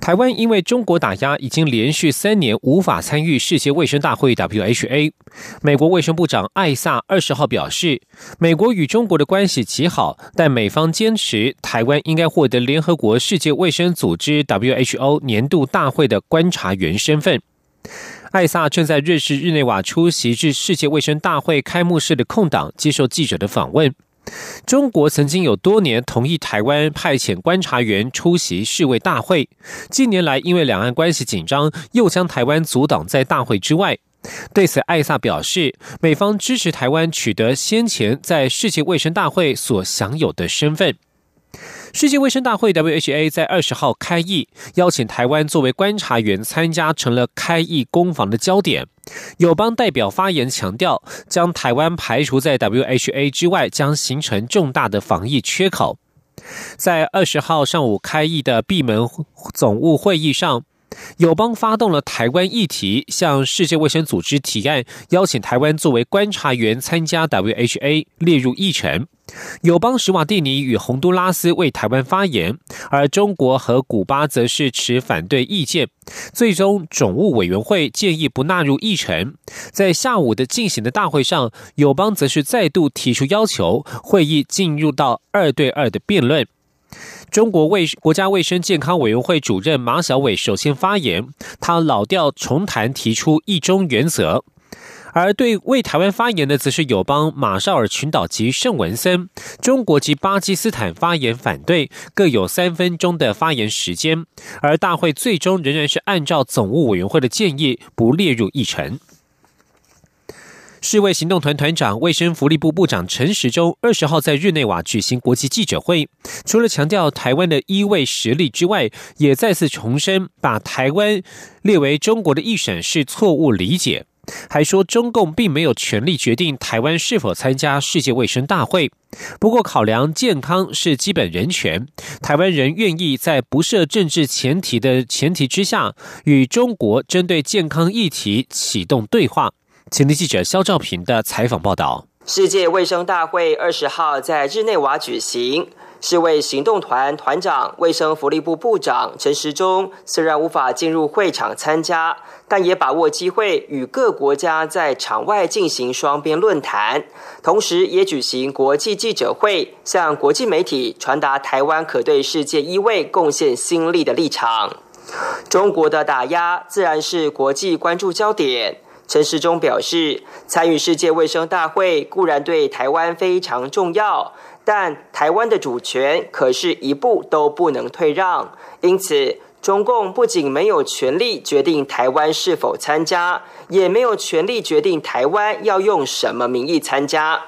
台湾因为中国打压，已经连续三年无法参与世界卫生大会 （WHA）。美国卫生部长艾萨二十号表示，美国与中国的关系极好，但美方坚持台湾应该获得联合国世界卫生组织 （WHO） 年度大会的观察员身份。艾萨正在瑞士日内瓦出席至世界卫生大会开幕式的空档，接受记者的访问。中国曾经有多年同意台湾派遣观察员出席世卫大会，近年来因为两岸关系紧张，又将台湾阻挡在大会之外。对此，艾萨表示，美方支持台湾取得先前在世界卫生大会所享有的身份。世界卫生大会 （WHA） 在二十号开议，邀请台湾作为观察员参加，成了开议攻防的焦点。友邦代表发言强调，将台湾排除在 WHA 之外，将形成重大的防疫缺口。在二十号上午开议的闭门总务会议上。友邦发动了台湾议题，向世界卫生组织提案，邀请台湾作为观察员参加 WHA 列入议程。友邦史瓦蒂尼与洪都拉斯为台湾发言，而中国和古巴则是持反对意见。最终，总务委员会建议不纳入议程。在下午的进行的大会上，友邦则是再度提出要求，会议进入到二对二的辩论。中国卫国家卫生健康委员会主任马晓伟首先发言，他老调重弹，提出一中原则。而对为台湾发言的，则是友邦马绍尔群岛及圣文森，中国及巴基斯坦发言反对，各有三分钟的发言时间。而大会最终仍然是按照总务委员会的建议，不列入议程。世卫行动团团长、卫生福利部部长陈时中二十号在日内瓦举行国际记者会，除了强调台湾的医卫实力之外，也再次重申把台湾列为中国的一省是错误理解，还说中共并没有权利决定台湾是否参加世界卫生大会。不过，考量健康是基本人权，台湾人愿意在不设政治前提的前提之下，与中国针对健康议题启动对话。前天记者肖兆平的采访报道：世界卫生大会二十号在日内瓦举行，世卫行动团团长、卫生福利部部长陈时中虽然无法进入会场参加，但也把握机会与各国家在场外进行双边论坛，同时也举行国际记者会，向国际媒体传达台湾可对世界医卫贡献心力的立场。中国的打压自然是国际关注焦点。陈时中表示，参与世界卫生大会固然对台湾非常重要，但台湾的主权可是一步都不能退让。因此，中共不仅没有权利决定台湾是否参加，也没有权利决定台湾要用什么名义参加。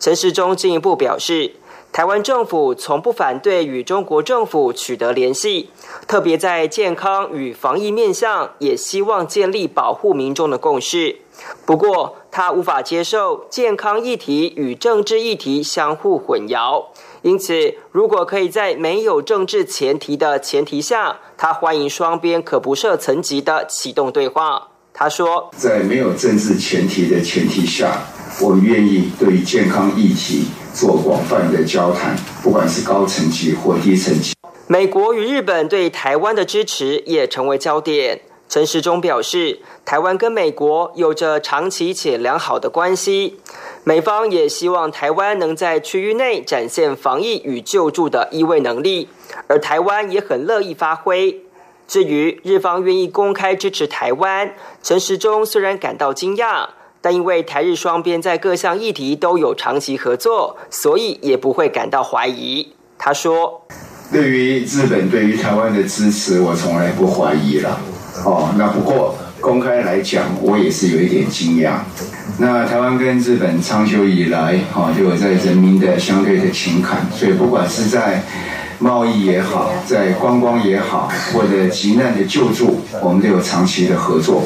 陈时中进一步表示。台湾政府从不反对与中国政府取得联系，特别在健康与防疫面向，也希望建立保护民众的共识。不过，他无法接受健康议题与政治议题相互混淆，因此，如果可以在没有政治前提的前提下，他欢迎双边可不设层级的启动对话。他说：“在没有政治前提的前提下，我们愿意对健康议题。”做广泛的交谈，不管是高层级或低层级。美国与日本对台湾的支持也成为焦点。陈时中表示，台湾跟美国有着长期且良好的关系，美方也希望台湾能在区域内展现防疫与救助的医卫能力，而台湾也很乐意发挥。至于日方愿意公开支持台湾，陈时中虽然感到惊讶。但因为台日双边在各项议题都有长期合作，所以也不会感到怀疑。他说：“对于日本对于台湾的支持，我从来不怀疑了。哦，那不过公开来讲，我也是有一点惊讶。那台湾跟日本长久以来，哈，就有在人民的相对的情感，所以不管是在贸易也好，在观光也好，或者急难的救助，我们都有长期的合作。”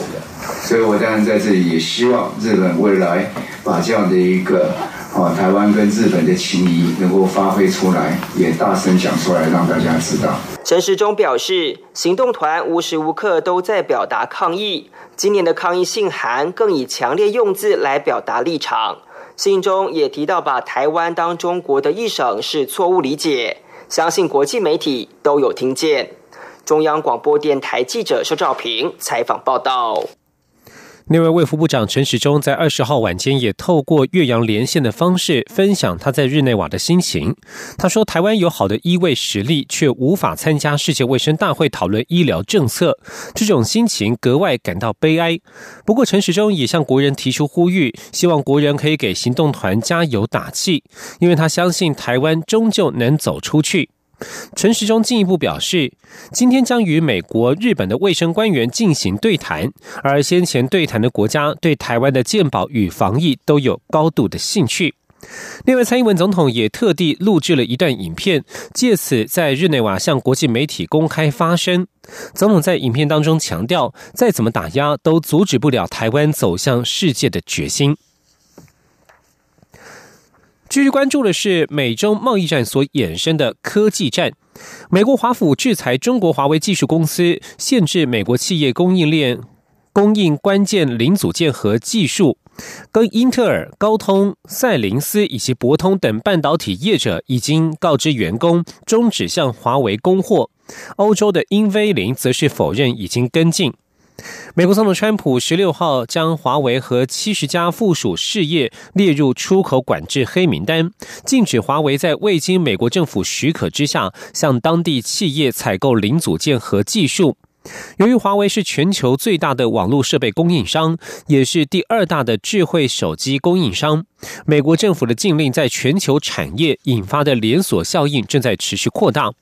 所以我当然在这里也希望日本未来把这样的一个啊台湾跟日本的情谊能够发挥出来，也大声讲出来，让大家知道。陈时中表示，行动团无时无刻都在表达抗议，今年的抗议信函更以强烈用字来表达立场。信中也提到，把台湾当中国的一省是错误理解，相信国际媒体都有听见。中央广播电台记者肖兆平采访报道。那位卫副部长陈时中在二十号晚间也透过岳阳连线的方式分享他在日内瓦的心情。他说：“台湾有好的医卫实力，却无法参加世界卫生大会讨论医疗政策，这种心情格外感到悲哀。”不过，陈时中也向国人提出呼吁，希望国人可以给行动团加油打气，因为他相信台湾终究能走出去。陈时中进一步表示，今天将与美国、日本的卫生官员进行对谈，而先前对谈的国家对台湾的健保与防疫都有高度的兴趣。另外，蔡英文总统也特地录制了一段影片，借此在日内瓦向国际媒体公开发声。总统在影片当中强调，再怎么打压都阻止不了台湾走向世界的决心。继续关注的是美中贸易战所衍生的科技战。美国华府制裁中国华为技术公司，限制美国企业供应链供应关键零组件和技术。跟英特尔、高通、赛灵思以及博通等半导体业者已经告知员工终止向华为供货。欧洲的英飞凌则是否认已经跟进。美国总统川普十六号将华为和七十家附属事业列入出口管制黑名单，禁止华为在未经美国政府许可之下向当地企业采购零组件和技术。由于华为是全球最大的网络设备供应商，也是第二大的智慧手机供应商，美国政府的禁令在全球产业引发的连锁效应正在持续扩大。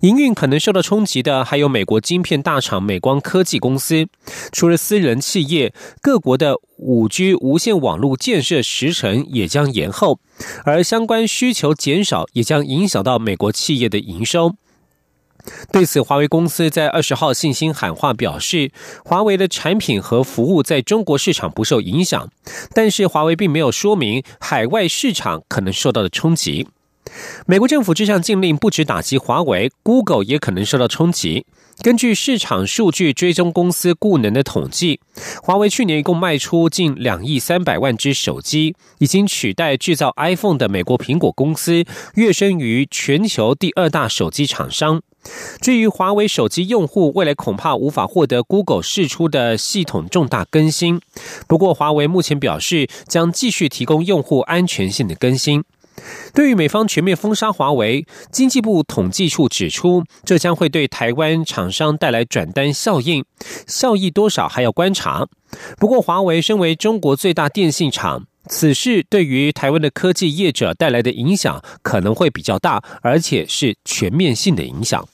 营运可能受到冲击的还有美国晶片大厂美光科技公司。除了私人企业，各国的五 G 无线网络建设时程也将延后，而相关需求减少也将影响到美国企业的营收。对此，华为公司在二十号信心喊话表示，华为的产品和服务在中国市场不受影响，但是华为并没有说明海外市场可能受到的冲击。美国政府这项禁令不止打击华为，Google 也可能受到冲击。根据市场数据追踪公司固能的统计，华为去年一共卖出近两亿三百万只手机，已经取代制造 iPhone 的美国苹果公司，跃升于全球第二大手机厂商。至于华为手机用户，未来恐怕无法获得 Google 释出的系统重大更新。不过，华为目前表示将继续提供用户安全性的更新。对于美方全面封杀华为，经济部统计处指出，这将会对台湾厂商带来转单效应，效益多少还要观察。不过，华为身为中国最大电信厂，此事对于台湾的科技业者带来的影响可能会比较大，而且是全面性的影响。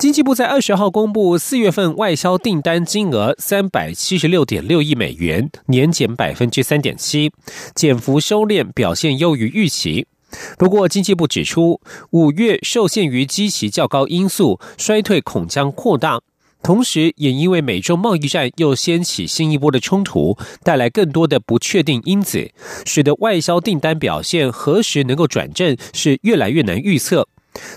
经济部在二十号公布四月份外销订单金额三百七十六点六亿美元，年减百分之三点七，减幅收敛，表现优于预期。不过，经济部指出，五月受限于基期较高因素，衰退恐将扩大。同时，也因为美中贸易战又掀起新一波的冲突，带来更多的不确定因子，使得外销订单表现何时能够转正，是越来越难预测。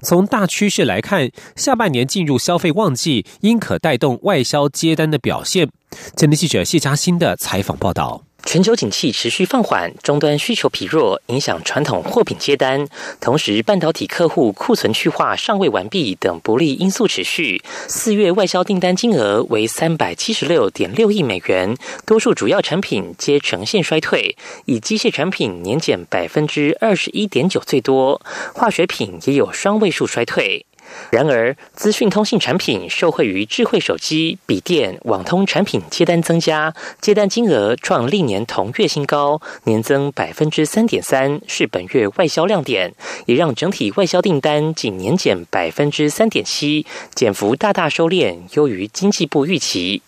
从大趋势来看，下半年进入消费旺季，应可带动外销接单的表现。前天记者谢佳欣的采访报道。全球景气持续放缓，终端需求疲弱，影响传统货品接单。同时，半导体客户库存去化尚未完毕等不利因素持续。四月外销订单金额为三百七十六点六亿美元，多数主要产品皆呈现衰退，以机械产品年减百分之二十一点九最多，化学品也有双位数衰退。然而，资讯通信产品受惠于智慧手机、笔电、网通产品接单增加，接单金额创历年同月新高，年增百分之三点三，是本月外销亮点，也让整体外销订单仅年减百分之三点七，减幅大大收敛，优于经济部预期。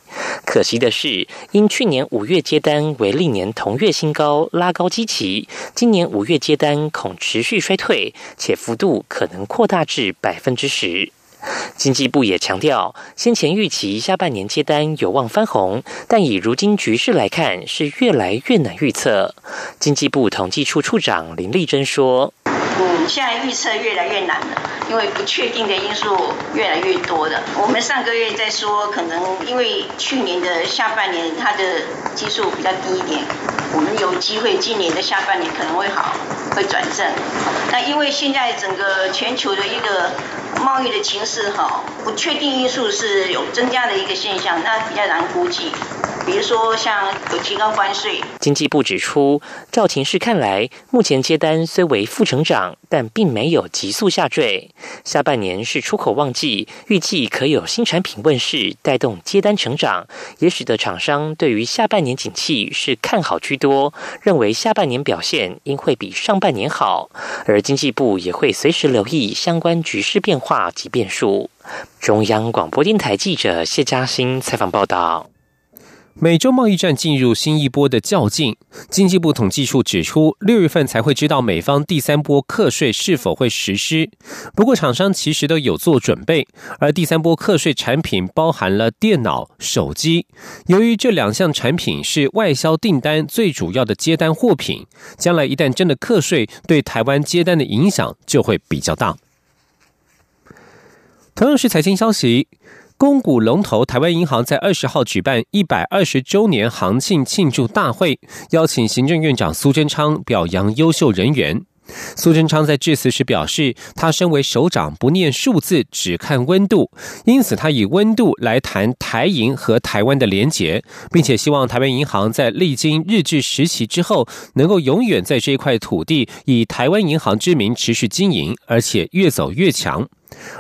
可惜的是，因去年五月接单为历年同月新高，拉高基期，今年五月接单恐持续衰退，且幅度可能扩大至百分之十。经济部也强调，先前预期下半年接单有望翻红，但以如今局势来看，是越来越难预测。经济部统计处处长林丽珍说。嗯，现在预测越来越难了，因为不确定的因素越来越多的。我们上个月在说，可能因为去年的下半年它的基数比较低一点，我们有机会今年的下半年可能会好，会转正。那因为现在整个全球的一个贸易的情势哈，不确定因素是有增加的一个现象，那比较难估计。比如说，像有提高关税。经济部指出，赵情势看来，目前接单虽为负成长，但并没有急速下坠。下半年是出口旺季，预计可有新产品问世，带动接单成长，也使得厂商对于下半年景气是看好居多，认为下半年表现应会比上半年好。而经济部也会随时留意相关局势变化及变数。中央广播电台记者谢嘉欣采访报道。美洲贸易战进入新一波的较劲，经济部统计处指出，六月份才会知道美方第三波课税是否会实施。不过，厂商其实都有做准备，而第三波课税产品包含了电脑、手机。由于这两项产品是外销订单最主要的接单货品，将来一旦真的课税，对台湾接单的影响就会比较大。同样是财经消息。公股龙头台湾银行在二十号举办一百二十周年行庆庆祝大会，邀请行政院长苏贞昌表扬优秀人员。苏贞昌在致辞时表示，他身为首长不念数字，只看温度，因此他以温度来谈台银和台湾的连结，并且希望台湾银行在历经日治时期之后，能够永远在这一块土地以台湾银行之名持续经营，而且越走越强。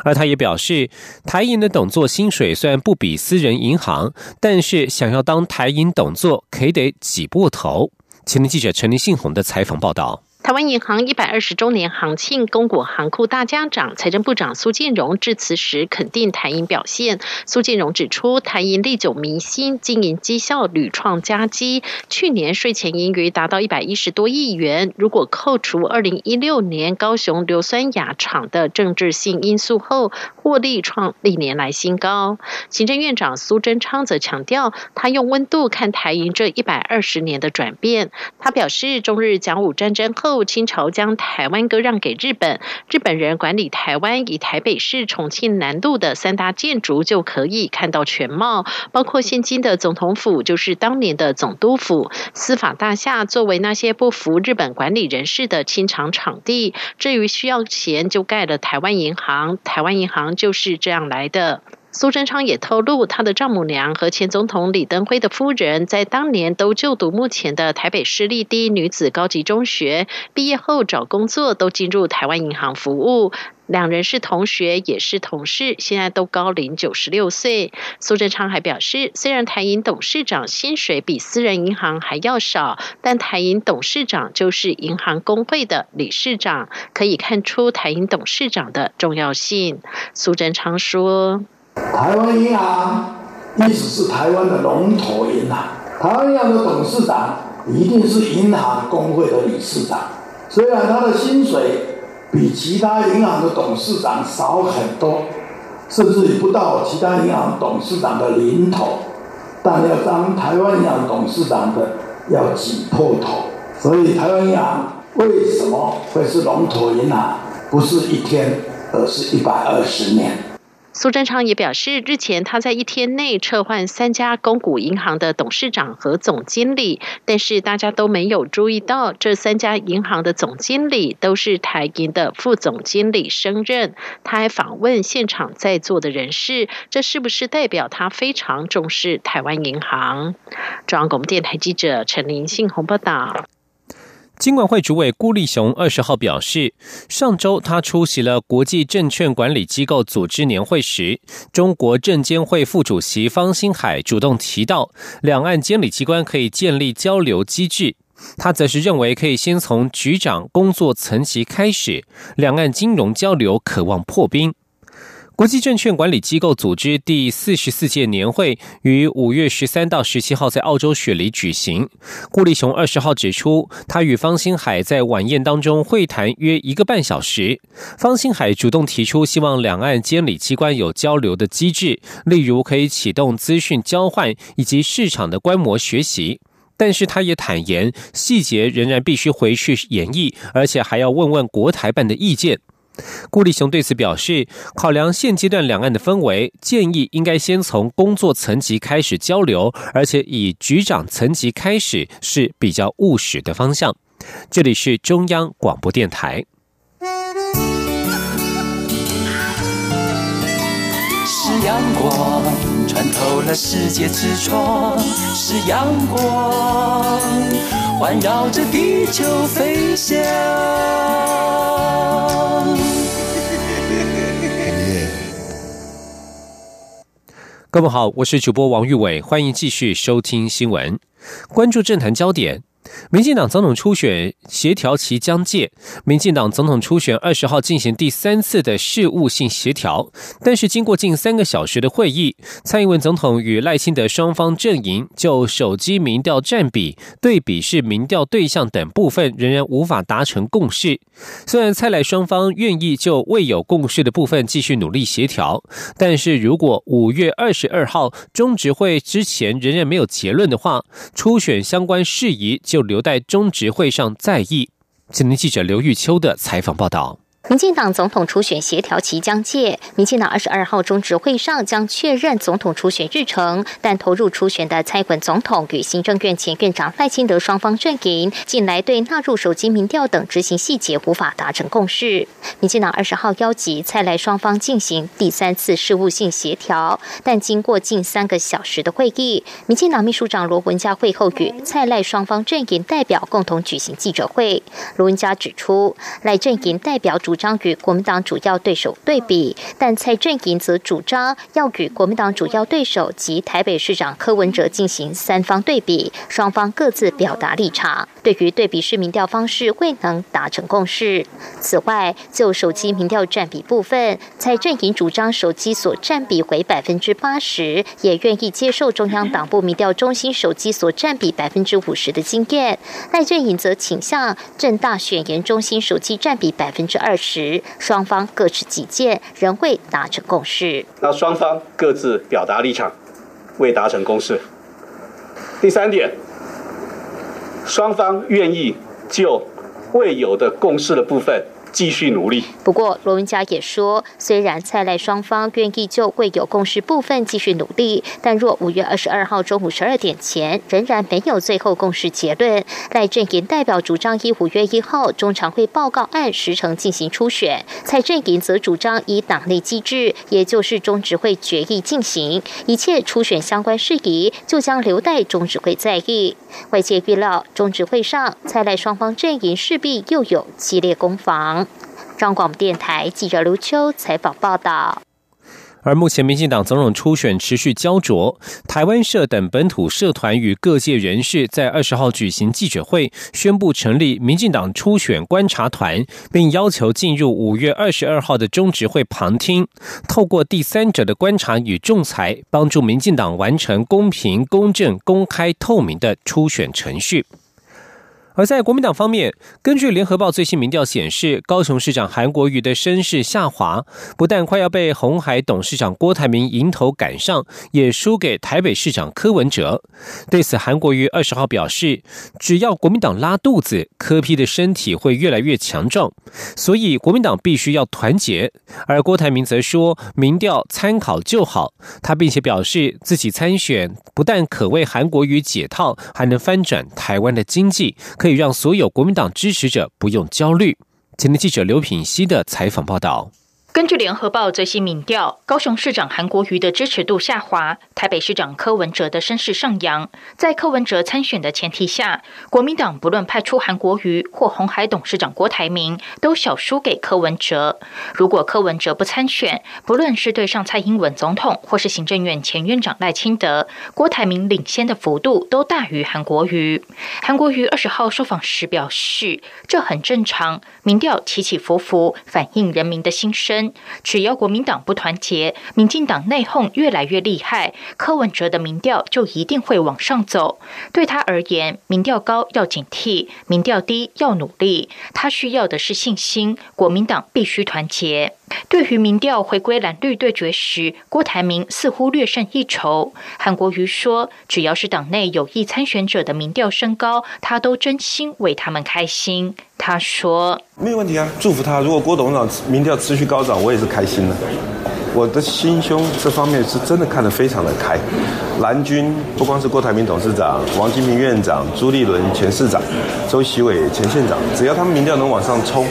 而他也表示，台银的董座薪水虽然不比私人银行，但是想要当台银董座，可得挤破头。前天记者陈林信宏的采访报道。台湾银行一百二十周年行庆，公股行库大家长、财政部长苏建荣致辞时肯定台银表现。苏建荣指出，台银历久弥新，经营绩效屡创佳绩。去年税前盈余达到一百一十多亿元，如果扣除二零一六年高雄硫酸亚厂的政治性因素后，获利创历年来新高。行政院长苏贞昌则强调，他用温度看台银这一百二十年的转变。他表示，中日甲午战争后。后清朝将台湾割让给日本，日本人管理台湾，以台北市、重庆南路的三大建筑就可以看到全貌，包括现今的总统府，就是当年的总督府，司法大厦作为那些不服日本管理人士的清场场地。至于需要钱，就盖了台湾银行，台湾银行就是这样来的。苏贞昌也透露，他的丈母娘和前总统李登辉的夫人，在当年都就读目前的台北市立第一女子高级中学，毕业后找工作都进入台湾银行服务。两人是同学，也是同事，现在都高龄九十六岁。苏贞昌还表示，虽然台银董事长薪水比私人银行还要少，但台银董事长就是银行工会的理事长，可以看出台银董事长的重要性。苏贞昌说。台湾银行一直是台湾的龙头银行，台湾银行的董事长一定是银行工会的理事长。虽然他的薪水比其他银行的董事长少很多，甚至于不到其他银行董事长的零头，但要当台湾银行董事长的要挤破头。所以台湾银行为什么会是龙头银行？不是一天，而是一百二十年。苏贞昌也表示，日前他在一天内撤换三家公股银行的董事长和总经理，但是大家都没有注意到，这三家银行的总经理都是台银的副总经理升任。他还访问现场在座的人士，这是不是代表他非常重视台湾银行？中央广播电台记者陈林信鸿报道。金管会主委辜立雄二十号表示，上周他出席了国际证券管理机构组织年会时，中国证监会副主席方星海主动提到，两岸监理机关可以建立交流机制。他则是认为，可以先从局长工作层级开始，两岸金融交流渴望破冰。国际证券管理机构组织第四十四届年会于五月十三到十七号在澳洲雪梨举行。顾立雄二十号指出，他与方兴海在晚宴当中会谈约一个半小时。方兴海主动提出希望两岸监理机关有交流的机制，例如可以启动资讯交换以及市场的观摩学习。但是他也坦言，细节仍然必须回去演绎，而且还要问问国台办的意见。顾立雄对此表示，考量现阶段两岸的氛围，建议应该先从工作层级开始交流，而且以局长层级开始是比较务实的方向。这里是中央广播电台。是阳光穿透了世界之窗，是阳光环绕着地球飞翔。各位好，我是主播王玉伟，欢迎继续收听新闻，关注政坛焦点。民进党总统初选协调期将届，民进党总统初选二十号进行第三次的事务性协调，但是经过近三个小时的会议，蔡英文总统与赖清德双方阵营就手机民调占比、对比式民调对象等部分仍然无法达成共识。虽然蔡赖双方愿意就未有共识的部分继续努力协调，但是如果五月二十二号中执会之前仍然没有结论的话，初选相关事宜。就留待中执会上再议。今天记者刘玉秋的采访报道。民进党总统初选协调期将届，民进党二十二号中执会上将确认总统初选日程，但投入初选的蔡文总统与行政院前院长赖清德双方阵营，近来对纳入手机民调等执行细节无法达成共识。民进党二十号邀集蔡赖双方进行第三次事务性协调，但经过近三个小时的会议，民进党秘书长罗文嘉会后与蔡赖双方阵营代表共同举行记者会。罗文嘉指出，赖阵营代表主。主张与国民党主要对手对比，但蔡正营则主张要与国民党主要对手及台北市长柯文哲进行三方对比，双方各自表达立场。对于对比式民调方式未能达成共识。此外，就手机民调占比部分，蔡正营主张手机所占比为百分之八十，也愿意接受中央党部民调中心手机所占比百分之五十的经验。赖正营则倾向正大选研中心手机占比百分之二十。时，双方各持己见，仍未达成共识。那双方各自表达立场，未达成共识。第三点，双方愿意就未有的共识的部分。继续努力。不过，罗文佳也说，虽然蔡赖双方愿意就会有共识部分继续努力，但若五月二十二号中午十二点前仍然没有最后共识结论，赖阵营代表主张以五月一号中常会报告案时程进行初选，蔡阵营则主张以党内机制，也就是中执会决议进行，一切初选相关事宜就将留待中执会在议。外界预料，中执会上蔡赖双方阵营势必又有激烈攻防。中广电台记者卢秋采访报道。而目前，民进党总统初选持续焦灼，台湾社等本土社团与各界人士在二十号举行记者会，宣布成立民进党初选观察团，并要求进入五月二十二号的中执会旁听，透过第三者的观察与仲裁，帮助民进党完成公平、公正、公开、透明的初选程序。而在国民党方面，根据联合报最新民调显示，高雄市长韩国瑜的声势下滑，不但快要被红海董事长郭台铭迎头赶上，也输给台北市长柯文哲。对此，韩国瑜二十号表示，只要国民党拉肚子，柯批的身体会越来越强壮，所以国民党必须要团结。而郭台铭则说，民调参考就好。他并且表示，自己参选不但可为韩国瑜解套，还能翻转台湾的经济。可以让所有国民党支持者不用焦虑。前天记者刘品熙的采访报道。根据联合报最新民调，高雄市长韩国瑜的支持度下滑，台北市长柯文哲的声势上扬。在柯文哲参选的前提下，国民党不论派出韩国瑜或红海董事长郭台铭，都小输给柯文哲。如果柯文哲不参选，不论是对上蔡英文总统或是行政院前院长赖清德，郭台铭领先的幅度都大于韩国瑜。韩国瑜二十号受访时表示，这很正常，民调起起伏伏，反映人民的心声。只要国民党不团结，民进党内讧越来越厉害，柯文哲的民调就一定会往上走。对他而言，民调高要警惕，民调低要努力。他需要的是信心，国民党必须团结。对于民调回归蓝绿对决时，郭台铭似乎略胜一筹。韩国瑜说：“只要是党内有意参选者的民调升高，他都真心为他们开心。”他说：“没有问题啊，祝福他。如果郭董事长民调持续高涨，我也是开心的。我的心胸这方面是真的看得非常的开。蓝军不光是郭台铭董事长、王金平院长、朱立伦前市长、周习伟前县长，只要他们民调能往上冲。”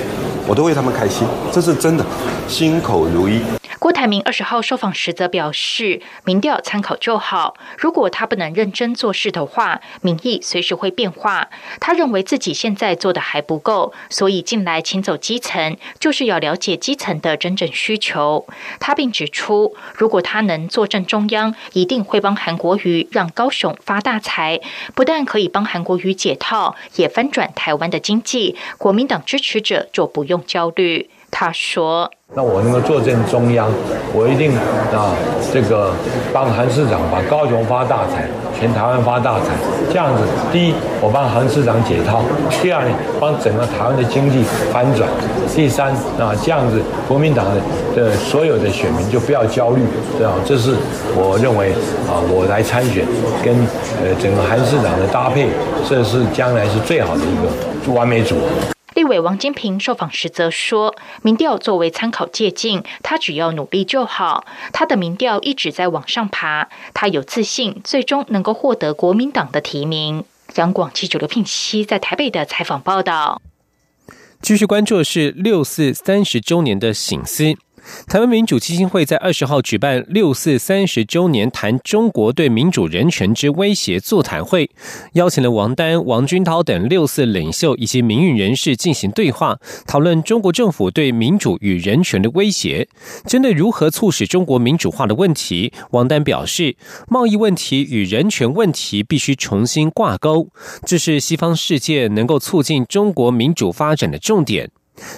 我都为他们开心，这是真的，心口如一。郭台铭二十号受访时则表示，民调参考就好，如果他不能认真做事的话，民意随时会变化。他认为自己现在做的还不够，所以进来请走基层，就是要了解基层的真正需求。他并指出，如果他能坐镇中央，一定会帮韩国瑜让高雄发大财，不但可以帮韩国瑜解套，也翻转台湾的经济。国民党支持者就不用焦虑。他说。那我能够坐镇中央，我一定啊，这个帮韩市长把高雄发大财，全台湾发大财。这样子，第一，我帮韩市长解套；第二呢，帮整个台湾的经济翻转；第三啊，这样子，国民党的的所有的选民就不要焦虑，对吧？这是我认为啊，我来参选跟呃整个韩市长的搭配，这是将来是最好的一个完美组合。立委王金平受访时则说：“民调作为参考借鉴，他只要努力就好。他的民调一直在往上爬，他有自信，最终能够获得国民党的提名。”杨广记者刘聘熙在台北的采访报道。继续关注的是六四三十周年的醒思。台湾民主基金会在二十号举办六四三十周年谈中国对民主人权之威胁座谈会，邀请了王丹、王军涛等六四领袖以及民运人士进行对话，讨论中国政府对民主与人权的威胁。针对如何促使中国民主化的问题，王丹表示，贸易问题与人权问题必须重新挂钩，这是西方世界能够促进中国民主发展的重点。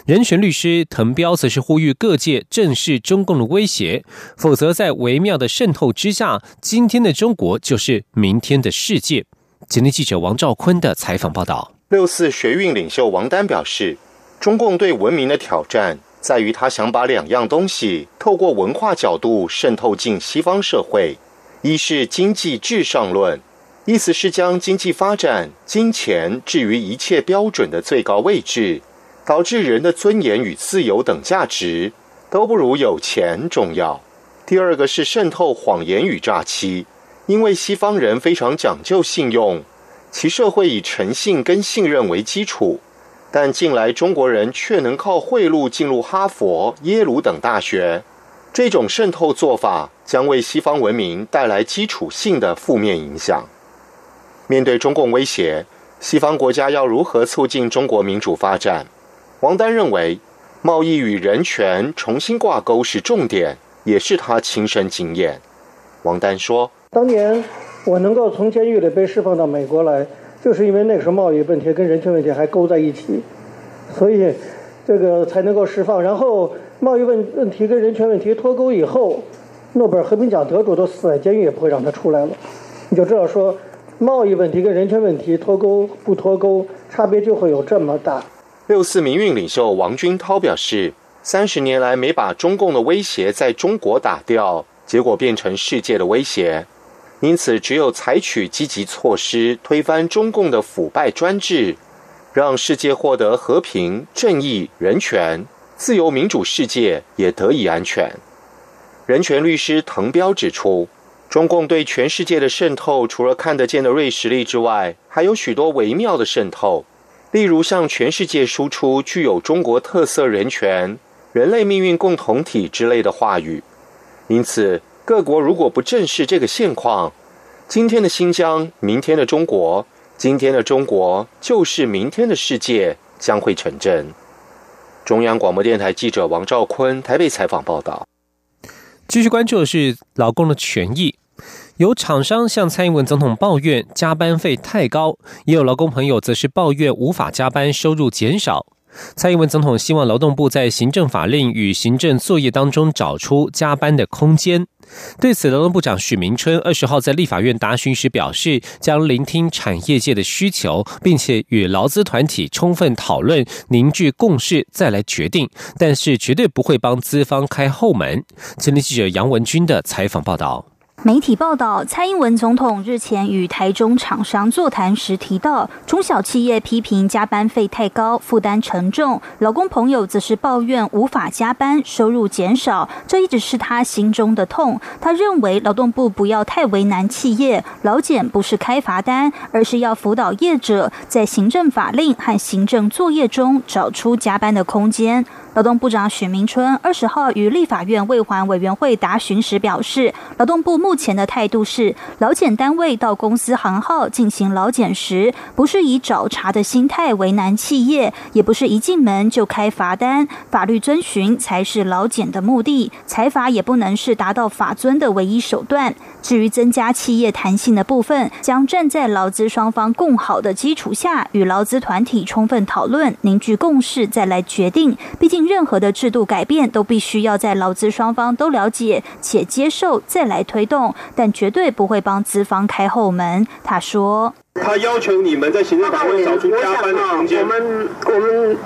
人权律师滕彪则是呼吁各界正视中共的威胁，否则在微妙的渗透之下，今天的中国就是明天的世界。今天记者王兆坤的采访报道。六四学运领袖王丹表示，中共对文明的挑战在于他想把两样东西透过文化角度渗透进西方社会。一是经济至上论，意思是将经济发展、金钱置于一切标准的最高位置。导致人的尊严与自由等价值都不如有钱重要。第二个是渗透谎言与诈欺，因为西方人非常讲究信用，其社会以诚信跟信任为基础，但近来中国人却能靠贿赂进入哈佛、耶鲁等大学，这种渗透做法将为西方文明带来基础性的负面影响。面对中共威胁，西方国家要如何促进中国民主发展？王丹认为，贸易与人权重新挂钩是重点，也是他亲身经验。王丹说：“当年我能够从监狱里被释放到美国来，就是因为那时候贸易问题跟人权问题还勾在一起，所以这个才能够释放。然后贸易问问题跟人权问题脱钩以后，诺贝尔和平奖得主都死在监狱，也不会让他出来了。你就知道说，贸易问题跟人权问题脱钩不脱钩，差别就会有这么大。”六四民运领袖王军涛表示，三十年来没把中共的威胁在中国打掉，结果变成世界的威胁。因此，只有采取积极措施，推翻中共的腐败专制，让世界获得和平、正义、人权、自由、民主，世界也得以安全。人权律师滕彪指出，中共对全世界的渗透，除了看得见的锐实力之外，还有许多微妙的渗透。例如，向全世界输出具有中国特色人权、人类命运共同体之类的话语。因此，各国如果不正视这个现况，今天的新疆，明天的中国，今天的中国就是明天的世界，将会成真。中央广播电台记者王兆坤台北采访报道。继续关注的是劳工的权益。有厂商向蔡英文总统抱怨加班费太高，也有劳工朋友则是抱怨无法加班、收入减少。蔡英文总统希望劳动部在行政法令与行政作业当中找出加班的空间。对此，劳动部长许明春二十号在立法院答询时表示，将聆听产业界的需求，并且与劳资团体充分讨论、凝聚共识，再来决定。但是绝对不会帮资方开后门。前天记者杨文军的采访报道。媒体报道，蔡英文总统日前与台中厂商座谈时提到，中小企业批评加班费太高，负担沉重；劳工朋友则是抱怨无法加班，收入减少，这一直是他心中的痛。他认为劳动部不要太为难企业，劳检不是开罚单，而是要辅导业者在行政法令和行政作业中找出加班的空间。劳动部长许明春二十号与立法院卫环委员会答询时表示，劳动部目前的态度是，劳检单位到公司行号进行劳检时，不是以找茬的心态为难企业，也不是一进门就开罚单，法律遵循才是劳检的目的，财罚也不能是达到法尊的唯一手段。至于增加企业弹性的部分，将站在劳资双方共好的基础下，与劳资团体充分讨论，凝聚共识，再来决定。毕竟，任何的制度改变都必须要在劳资双方都了解且接受，再来推动，但绝对不会帮资方开后门。他说：“他要求你们在行政单位找出加班的空间。我们我们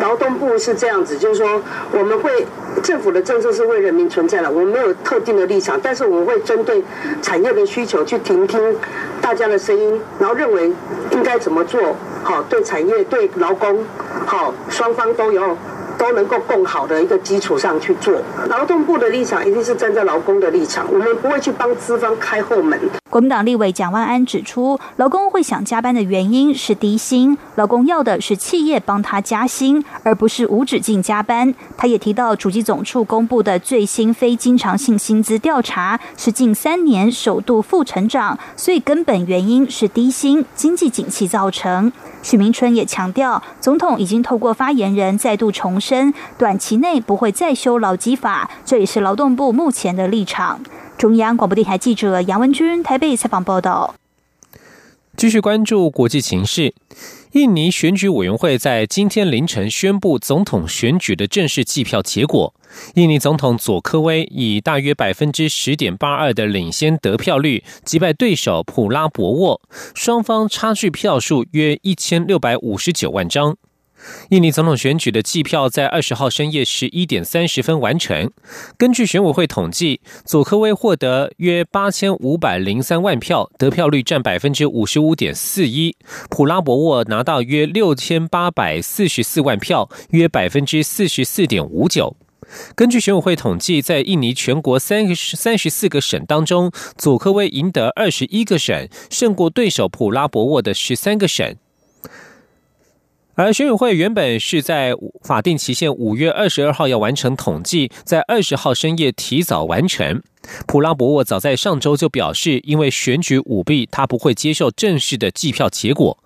劳动部是这样子，就是说我们会。”政府的政策是为人民存在的，我们没有特定的立场，但是我们会针对产业的需求去听听大家的声音，然后认为应该怎么做，好对产业对劳工好双方都有。都能够更好的一个基础上去做。劳动部的立场一定是站在劳工的立场，我们不会去帮资方开后门。国民党立委蒋万安指出，劳工会想加班的原因是低薪，劳工要的是企业帮他加薪，而不是无止境加班。他也提到，主机总处公布的最新非经常性薪资调查是近三年首度负成长，所以根本原因是低薪、经济景气造成。许明春也强调，总统已经透过发言人再度重申，短期内不会再修劳基法，这也是劳动部目前的立场。中央广播电台记者杨文军台北采访报道。继续关注国际情势，印尼选举委员会在今天凌晨宣布总统选举的正式计票结果。印尼总统佐科威以大约百分之十点八二的领先得票率击败对手普拉博沃，双方差距票数约一千六百五十九万张。印尼总统选举的计票在二十号深夜十一点三十分完成。根据选委会统计，佐科威获得约八千五百零三万票，得票率占百分之五十五点四一；普拉博沃拿到约六千八百四十四万票，约百分之四十四点五九。根据选委会统计，在印尼全国三十三十四个省当中，佐科威赢得二十一个省，胜过对手普拉博沃的十三个省。而选委会原本是在法定期限五月二十二号要完成统计，在二十号深夜提早完成。普拉博沃早在上周就表示，因为选举舞弊，他不会接受正式的计票结果。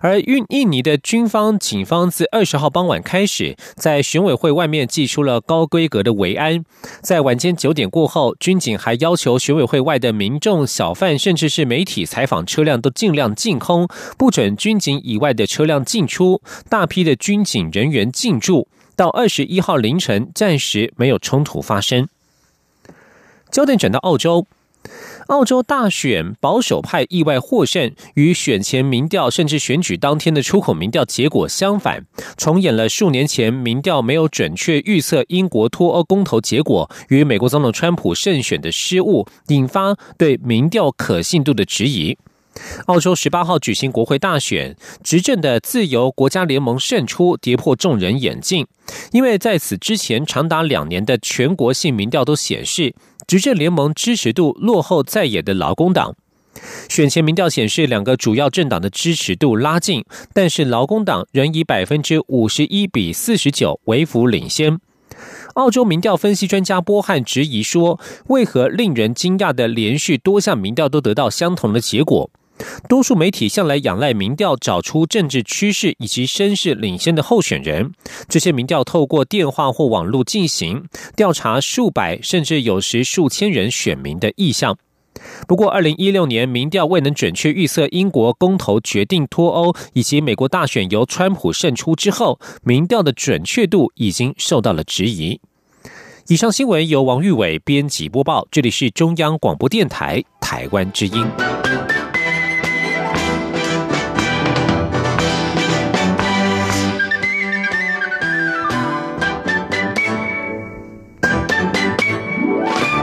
而印印尼的军方警方自二十号傍晚开始，在选委会外面寄出了高规格的维安。在晚间九点过后，军警还要求选委会外的民众、小贩，甚至是媒体采访车辆都尽量进空，不准军警以外的车辆进出。大批的军警人员进驻，到二十一号凌晨，暂时没有冲突发生。焦点转到澳洲。澳洲大选保守派意外获胜，与选前民调甚至选举当天的出口民调结果相反，重演了数年前民调没有准确预测英国脱欧公投结果与美国总统川普胜选的失误，引发对民调可信度的质疑。澳洲十八号举行国会大选，执政的自由国家联盟胜出，跌破众人眼镜。因为在此之前长达两年的全国性民调都显示，执政联盟支持度落后在野的劳工党。选前民调显示，两个主要政党的支持度拉近，但是劳工党仍以百分之五十一比四十九微幅领先。澳洲民调分析专家波汉质疑说：“为何令人惊讶的连续多项民调都得到相同的结果？”多数媒体向来仰赖民调找出政治趋势以及声势领先的候选人。这些民调透过电话或网络进行调查，数百甚至有时数千人选民的意向。不过，二零一六年民调未能准确预测英国公投决定脱欧，以及美国大选由川普胜出之后，民调的准确度已经受到了质疑。以上新闻由王玉伟编辑播报，这里是中央广播电台台湾之音。